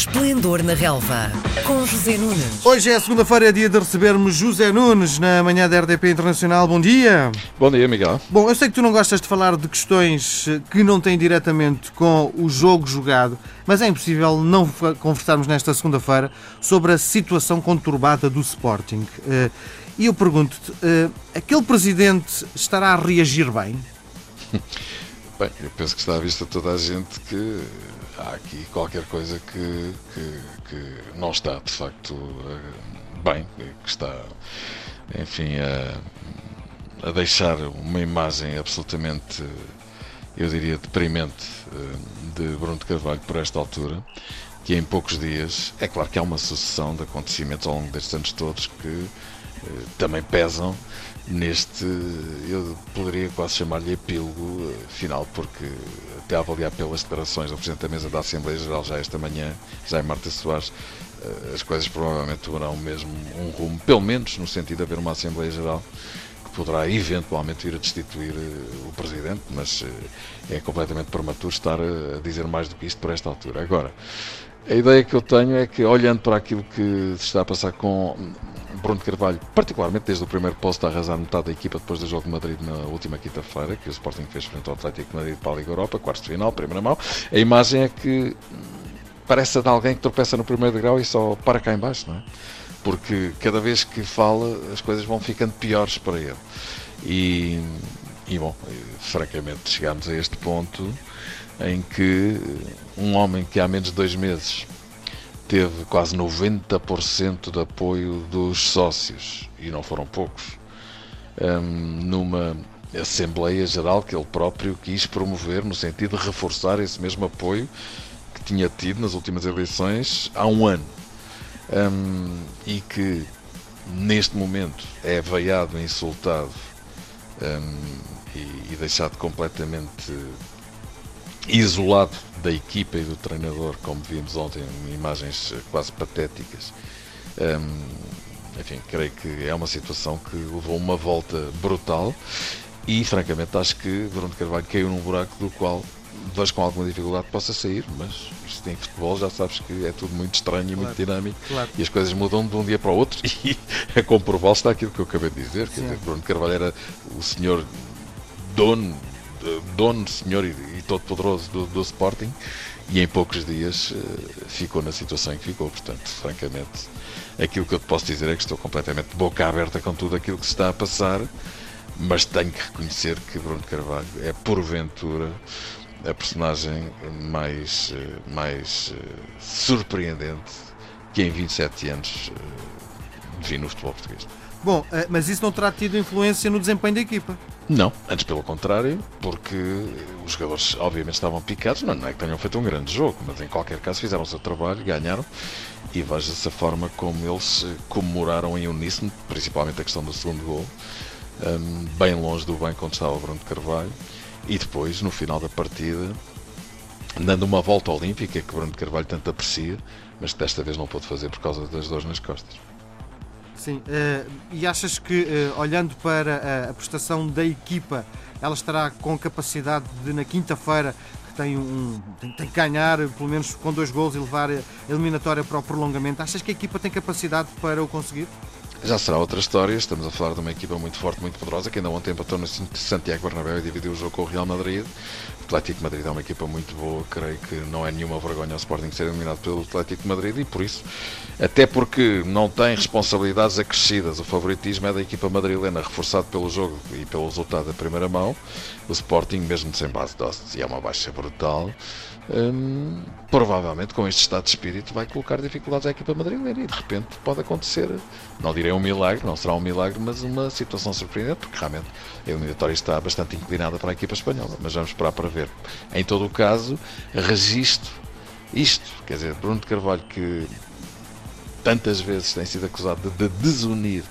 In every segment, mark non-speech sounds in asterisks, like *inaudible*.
Esplendor na Relva, com José Nunes. Hoje é segunda-feira, é dia de recebermos José Nunes na manhã da RDP Internacional. Bom dia. Bom dia, Miguel. Bom, eu sei que tu não gostas de falar de questões que não têm diretamente com o jogo jogado, mas é impossível não conversarmos nesta segunda-feira sobre a situação conturbada do Sporting. Eh, e eu pergunto-te, eh, aquele presidente estará a reagir bem? *laughs* Bem, eu penso que está à vista toda a gente que há aqui qualquer coisa que, que, que não está de facto eh, bem, que está, enfim, a, a deixar uma imagem absolutamente, eu diria, deprimente eh, de Bruno de Carvalho por esta altura, que em poucos dias, é claro que há uma sucessão de acontecimentos ao longo destes anos todos que também pesam neste, eu poderia quase chamar-lhe epílogo final, porque até avaliar pelas declarações do Presidente da Mesa da Assembleia Geral já esta manhã, já em Marta Soares, eh, as coisas provavelmente tomarão mesmo um rumo, pelo menos no sentido de haver uma Assembleia Geral que poderá eventualmente vir a destituir eh, o Presidente, mas é completamente prematuro estar a dizer mais do que isto por esta altura. Agora, a ideia que eu tenho é que, olhando para aquilo que se está a passar com Bruno Carvalho, particularmente desde o primeiro posto a arrasar metade da equipa depois do jogo de Madrid na última quinta-feira, que o Sporting fez frente ao Atlético de Madrid para a Liga Europa, quartos de final, primeira mão, a imagem é que parece a de alguém que tropeça no primeiro degrau e só para cá embaixo, não é? Porque cada vez que fala as coisas vão ficando piores para ele. E, e bom, francamente chegámos a este ponto em que um homem que há menos de dois meses teve quase 90% de apoio dos sócios, e não foram poucos, um, numa Assembleia Geral que ele próprio quis promover, no sentido de reforçar esse mesmo apoio que tinha tido nas últimas eleições há um ano. Um, e que neste momento é veiado, insultado um, e, e deixado completamente isolado da equipa e do treinador, como vimos ontem, imagens quase patéticas. Um, enfim, creio que é uma situação que levou uma volta brutal e, francamente, acho que Bruno Carvalho caiu num buraco do qual vejo com alguma dificuldade possa sair, mas isto em futebol já sabes que é tudo muito estranho e claro, muito dinâmico claro. e as coisas mudam de um dia para o outro *laughs* e a comprová-lo está aquilo que eu acabei de dizer, quer dizer, Bruno Carvalho era o senhor dono dono, senhor e, e todo poderoso do, do, Sporting e em poucos dias uh, ficou na situação em que ficou. Portanto, francamente, aquilo que eu te posso dizer é que estou completamente boca aberta com tudo aquilo que se está a passar, mas tenho que reconhecer que Bruno Carvalho é porventura a personagem mais, uh, mais surpreendente que em 27 anos vi no futebol português. Bom, mas isso não terá tido influência no desempenho da equipa? Não, antes pelo contrário, porque os jogadores obviamente estavam picados, não, não é que tenham feito um grande jogo, mas em qualquer caso fizeram o seu trabalho, ganharam e veja-se a forma como eles comemoraram em uníssono, principalmente a questão do segundo gol, um, bem longe do banco onde estava o Bruno Carvalho, e depois, no final da partida, dando uma volta olímpica que Bruno Carvalho tanto aprecia, mas que desta vez não pôde fazer por causa das dores nas costas. Sim, uh, e achas que, uh, olhando para a, a, prestação da equipa, ela estará com capacidade de, na quinta-feira, que tem, um, tem, tem, que ganhar pelo menos com dois gols e levar a eliminatória para o prolongamento, achas que a equipa tem capacidade para o conseguir? Já será outra história, estamos a falar de uma equipa muito forte, muito poderosa, que ainda ontem empatou no Santiago Bernabéu e dividiu o jogo com o Real Madrid. O Atlético Madrid é uma equipa muito boa, creio que não é nenhuma vergonha ao Sporting ser eliminado pelo Atlético Madrid e por isso, até porque não tem responsabilidades acrescidas, o favoritismo é da equipa madrilena, reforçado pelo jogo e pelo resultado da primeira mão. O Sporting, mesmo sem base de ossos, e é uma baixa brutal, hum, provavelmente com este estado de espírito vai colocar dificuldades à equipa madrilena e de repente pode acontecer, não direi um milagre, não será um milagre, mas uma situação surpreendente, porque realmente a eliminatória está bastante inclinada para a equipa espanhola, mas vamos esperar para ver. Em todo o caso, registro isto, quer dizer, Bruno de Carvalho que tantas vezes tem sido acusado de desunir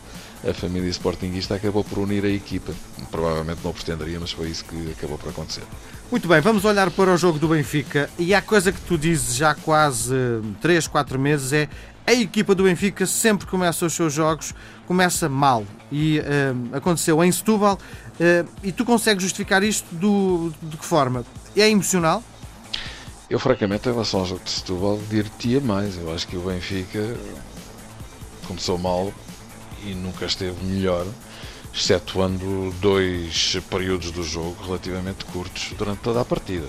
a família Sportingista acabou por unir a equipa. Provavelmente não pretenderia, mas foi isso que acabou por acontecer. Muito bem, vamos olhar para o jogo do Benfica e a coisa que tu dizes já há quase 3, 4 meses é a equipa do Benfica sempre começa os seus jogos, começa mal. E uh, aconteceu em Setúbal uh, e tu consegues justificar isto do, de que forma? É emocional? Eu, francamente, em relação ao jogo de Setúbal, diria mais. Eu acho que o Benfica começou mal e nunca esteve melhor, excetuando dois períodos do jogo relativamente curtos durante toda a partida.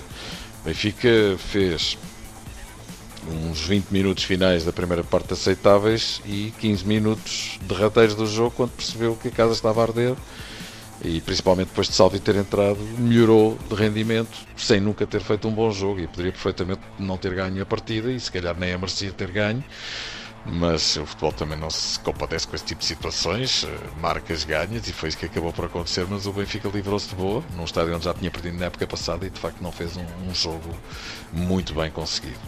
O Benfica fez uns 20 minutos finais da primeira parte aceitáveis e 15 minutos derrateiros do jogo quando percebeu que a casa estava a arder e principalmente depois de Salvi ter entrado, melhorou de rendimento sem nunca ter feito um bom jogo e poderia perfeitamente não ter ganho a partida e se calhar nem a merecia ter ganho. Mas o futebol também não se compadece com esse tipo de situações, marcas ganhas, e foi isso que acabou por acontecer. Mas o Benfica livrou-se de boa, num estádio onde já tinha perdido na época passada, e de facto não fez um, um jogo muito bem conseguido.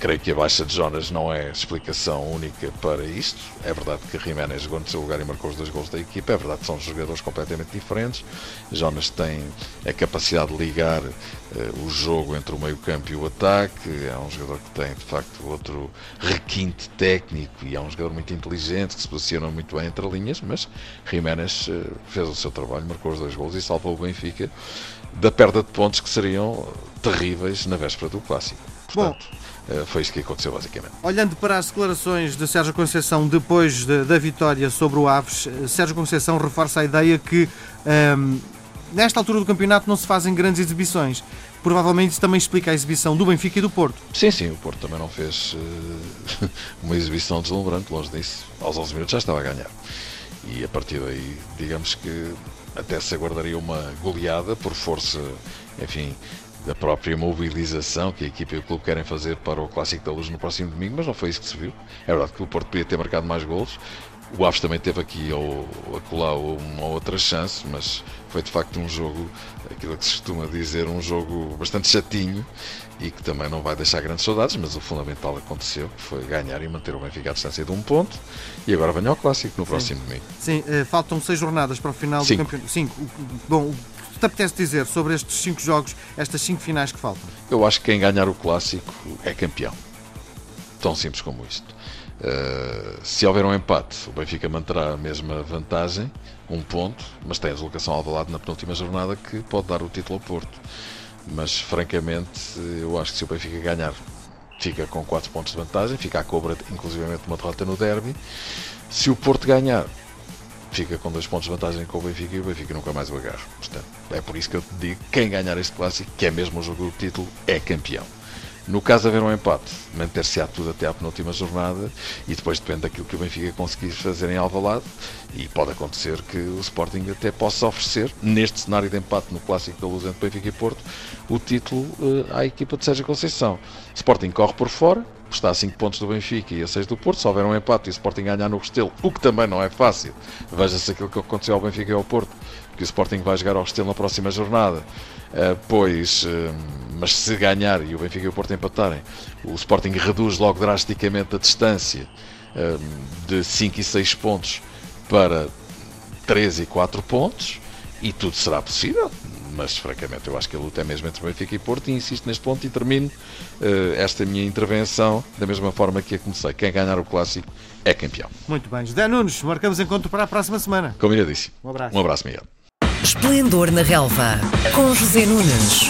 Creio que a baixa de Jonas não é explicação única para isto. É verdade que Jiménez jogou no seu lugar e marcou os dois gols da equipa. É verdade que são jogadores completamente diferentes. Jonas tem a capacidade de ligar uh, o jogo entre o meio-campo e o ataque. É um jogador que tem, de facto, outro requinte técnico e é um jogador muito inteligente que se posiciona muito bem entre linhas. Mas Jiménez uh, fez o seu trabalho, marcou os dois gols e salvou o Benfica da perda de pontos que seriam terríveis na véspera do clássico. Portanto, Bom, foi isto que aconteceu basicamente. Olhando para as declarações de Sérgio Conceição depois de, da vitória sobre o Aves, eh, Sérgio Conceição reforça a ideia que um, ehm, nesta altura do campeonato não se fazem grandes exibições. Provavelmente isso também explica a exibição do Benfica e do Porto. Sim, sim, o Porto também não fez uh, *laughs* uma exibição deslumbrante, longe disso. Aos 11 minutos já estava a ganhar. E a partir daí, digamos que até se aguardaria uma goleada por força, enfim, da própria mobilização que a equipa e o clube querem fazer para o Clássico da Luz no próximo domingo, mas não foi isso que se viu. É verdade que o Porto podia ter marcado mais golos. O Aves também teve aqui ou acolá uma outra chance, mas foi de facto um jogo, aquilo que se costuma dizer, um jogo bastante chatinho e que também não vai deixar grandes saudades, mas o fundamental aconteceu, que foi ganhar e manter o Benfica à distância de um ponto. E agora vem ao Clássico no Sim. próximo domingo. Sim, uh, faltam seis jornadas para o final Cinco. do campeonato. Cinco. Bom, te apetece dizer sobre estes cinco jogos, estas cinco finais que faltam? Eu acho que quem ganhar o clássico é campeão. Tão simples como isto. Uh, se houver um empate, o Benfica manterá a mesma vantagem, um ponto, mas tem a deslocação ao lado na penúltima jornada que pode dar o título ao Porto. Mas francamente, eu acho que se o Benfica ganhar, fica com 4 pontos de vantagem, fica a cobra, inclusivamente, uma derrota no derby. Se o Porto ganhar, fica com dois pontos de vantagem com o Benfica e o Benfica nunca mais o agarra. Portanto, é por isso que eu te digo: quem ganhar este clássico, que é mesmo o jogo do título, é campeão. No caso de haver um empate, manter-se-á tudo até à penúltima jornada e depois depende daquilo que o Benfica conseguir fazer em Alvalade e pode acontecer que o Sporting até possa oferecer, neste cenário de empate no clássico da Luz entre Benfica e Porto, o título uh, à equipa de Sérgio Conceição. Sporting corre por fora, está a 5 pontos do Benfica e a 6 do Porto. Se houver um empate e o Sporting ganhar no Restelo, o que também não é fácil, veja-se aquilo que aconteceu ao Benfica e ao Porto, que o Sporting vai jogar ao Restelo na próxima jornada. Uh, pois, uh, mas se ganhar e o Benfica e o Porto empatarem, o Sporting reduz logo drasticamente a distância uh, de 5 e 6 pontos para 3 e 4 pontos e tudo será possível mas francamente eu acho que a luta é mesmo entre Benfica e Porto e insisto neste ponto e termino uh, esta minha intervenção da mesma forma que a comecei. Quem ganhar o clássico é campeão. Muito bem. José Nunes, marcamos encontro para a próxima semana. Combinadíssimo. Um abraço. Um abraço, Miguel. Esplendor na Relva, com José Nunes.